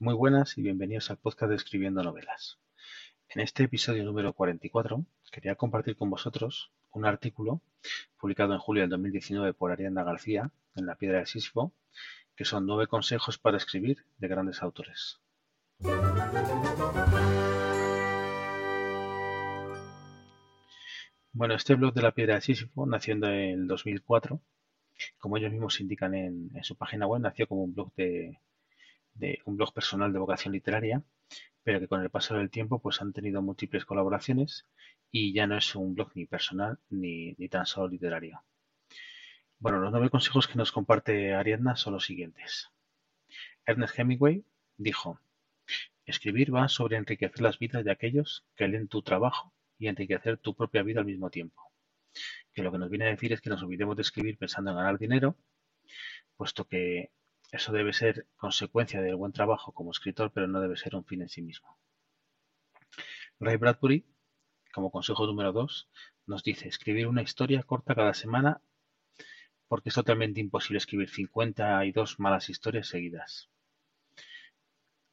Muy buenas y bienvenidos al podcast de Escribiendo Novelas. En este episodio número 44 quería compartir con vosotros un artículo publicado en julio del 2019 por Arianda García en La Piedra de Sísifo, que son nueve consejos para escribir de grandes autores. Bueno, este blog de La Piedra de Sísifo nació en el 2004. Como ellos mismos indican en, en su página web, nació como un blog de, de un blog personal de vocación literaria, pero que con el paso del tiempo pues han tenido múltiples colaboraciones y ya no es un blog ni personal ni, ni tan solo literario. Bueno, los nueve consejos que nos comparte Ariadna son los siguientes. Ernest Hemingway dijo, escribir va sobre enriquecer las vidas de aquellos que leen tu trabajo y enriquecer tu propia vida al mismo tiempo. Que lo que nos viene a decir es que nos olvidemos de escribir pensando en ganar dinero, puesto que eso debe ser consecuencia del buen trabajo como escritor, pero no debe ser un fin en sí mismo. Ray Bradbury, como consejo número dos, nos dice escribir una historia corta cada semana porque es totalmente imposible escribir 52 malas historias seguidas.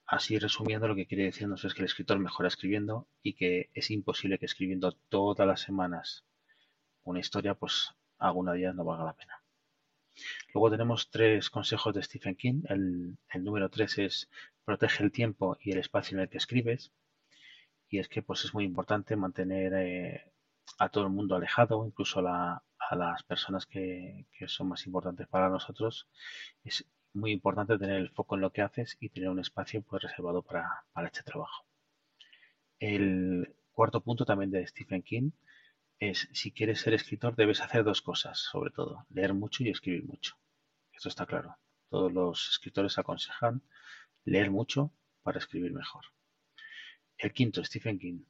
Así resumiendo, lo que quiere decirnos es que el escritor mejora escribiendo y que es imposible que escribiendo todas las semanas una historia, pues alguna día no valga la pena. Luego tenemos tres consejos de Stephen King. El, número tres es protege el tiempo y el espacio en el que escribes. Y es que pues es muy importante mantener eh, a todo el mundo alejado, incluso a, las personas que, son más importantes para nosotros. Es muy importante tener el foco en lo que haces y tener un espacio pues reservado para este trabajo. El cuarto punto también de Stephen King es si quieres ser escritor debes hacer dos cosas, sobre todo, leer mucho y escribir mucho. Esto está claro. Todos los escritores aconsejan leer mucho para escribir mejor. El quinto, Stephen King.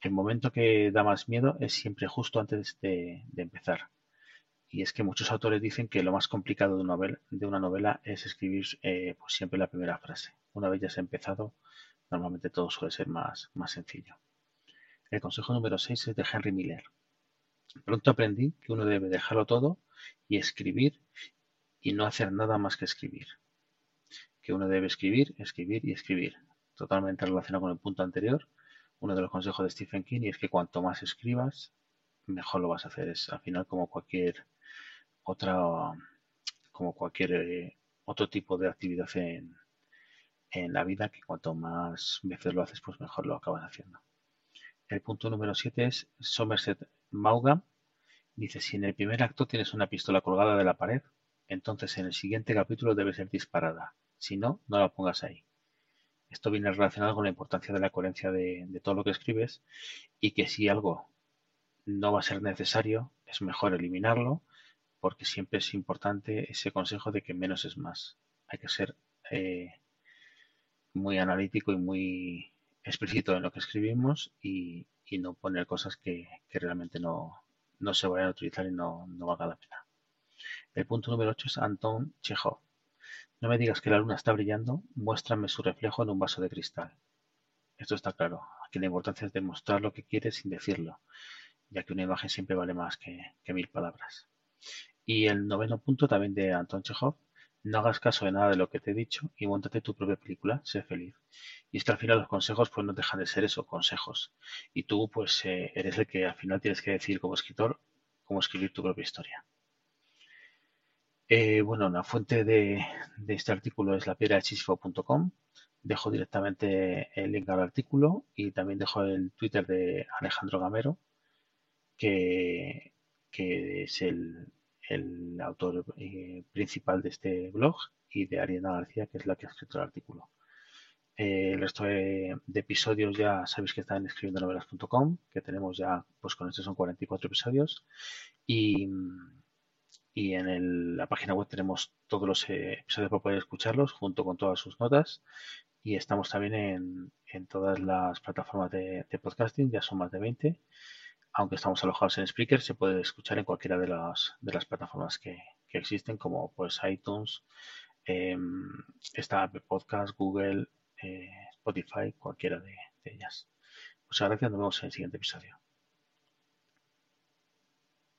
El momento que da más miedo es siempre justo antes de, empezar. Y es que muchos autores dicen que lo más complicado de una novela, es escribir eh, pues siempre la primera frase. Una vez ya has empezado, normalmente todo suele ser más, más sencillo. El consejo número 6 es de Henry Miller. Pronto aprendí que uno debe dejarlo todo y escribir y no hacer nada más que escribir. Que uno debe escribir, escribir y escribir. Totalmente relacionado con el punto anterior. Uno de los consejos de Stephen King es que cuanto más escribas, mejor lo vas a hacer. Es al final como cualquier otra, como cualquier eh, otro tipo de actividad en, en la vida que cuanto más veces lo haces, pues mejor lo acabas haciendo. El punto número 7 es Somerset Maugham. Dice, si en el primer acto tienes una pistola colgada de la pared, entonces en el siguiente capítulo debe ser disparada. Si no, no la pongas ahí. Esto viene relacionado con la importancia de la coherencia de, todo lo que escribes y que si algo no va a ser necesario, es mejor eliminarlo porque siempre es importante ese consejo de que menos es más. Hay que ser eh, muy analítico y muy explícito en lo que escribimos y, no poner cosas que, realmente no, se vayan a utilizar y no, valga la pena. El punto número 8 es Anton Chekhov. No me digas que la luna está brillando, muéstrame su reflejo en un vaso de cristal. Esto está claro. Aquí la importancia es demostrar lo que quieres sin decirlo, ya que una imagen siempre vale más que, que mil palabras. Y el noveno punto también de Anton Chekhov no hagas caso de nada de lo que te he dicho y montate tu propia película, sé feliz. Y es que al final los consejos pues no dejan de ser eso, consejos. Y tú pues eh, eres el que al final tienes que decir como escritor cómo escribir tu propia historia. Eh, bueno, la fuente de, este artículo es la lapiedrachisipo.com. Dejo directamente el link al artículo y también dejo el Twitter de Alejandro Gamero, que es el, el autor eh, principal de este blog, y de Ariana García, que es la que ha escrito el artículo. Eh, el resto de, episodios ya sabéis que están en escribiendonovelas.com, que tenemos ya, pues con este son 44 episodios. Y, y en la página web tenemos todos los eh, episodios para poder escucharlos, junto con todas sus notas. Y estamos también en, en todas las plataformas de, de, podcasting, ya son más de 20 aunque estamos alojados en Spreaker, se puede escuchar en cualquiera de las, de las plataformas que, existen, como pues iTunes, eh, está Podcast, Google, eh, Spotify, cualquiera de, de ellas. Muchas gracias, nos vemos en el siguiente episodio.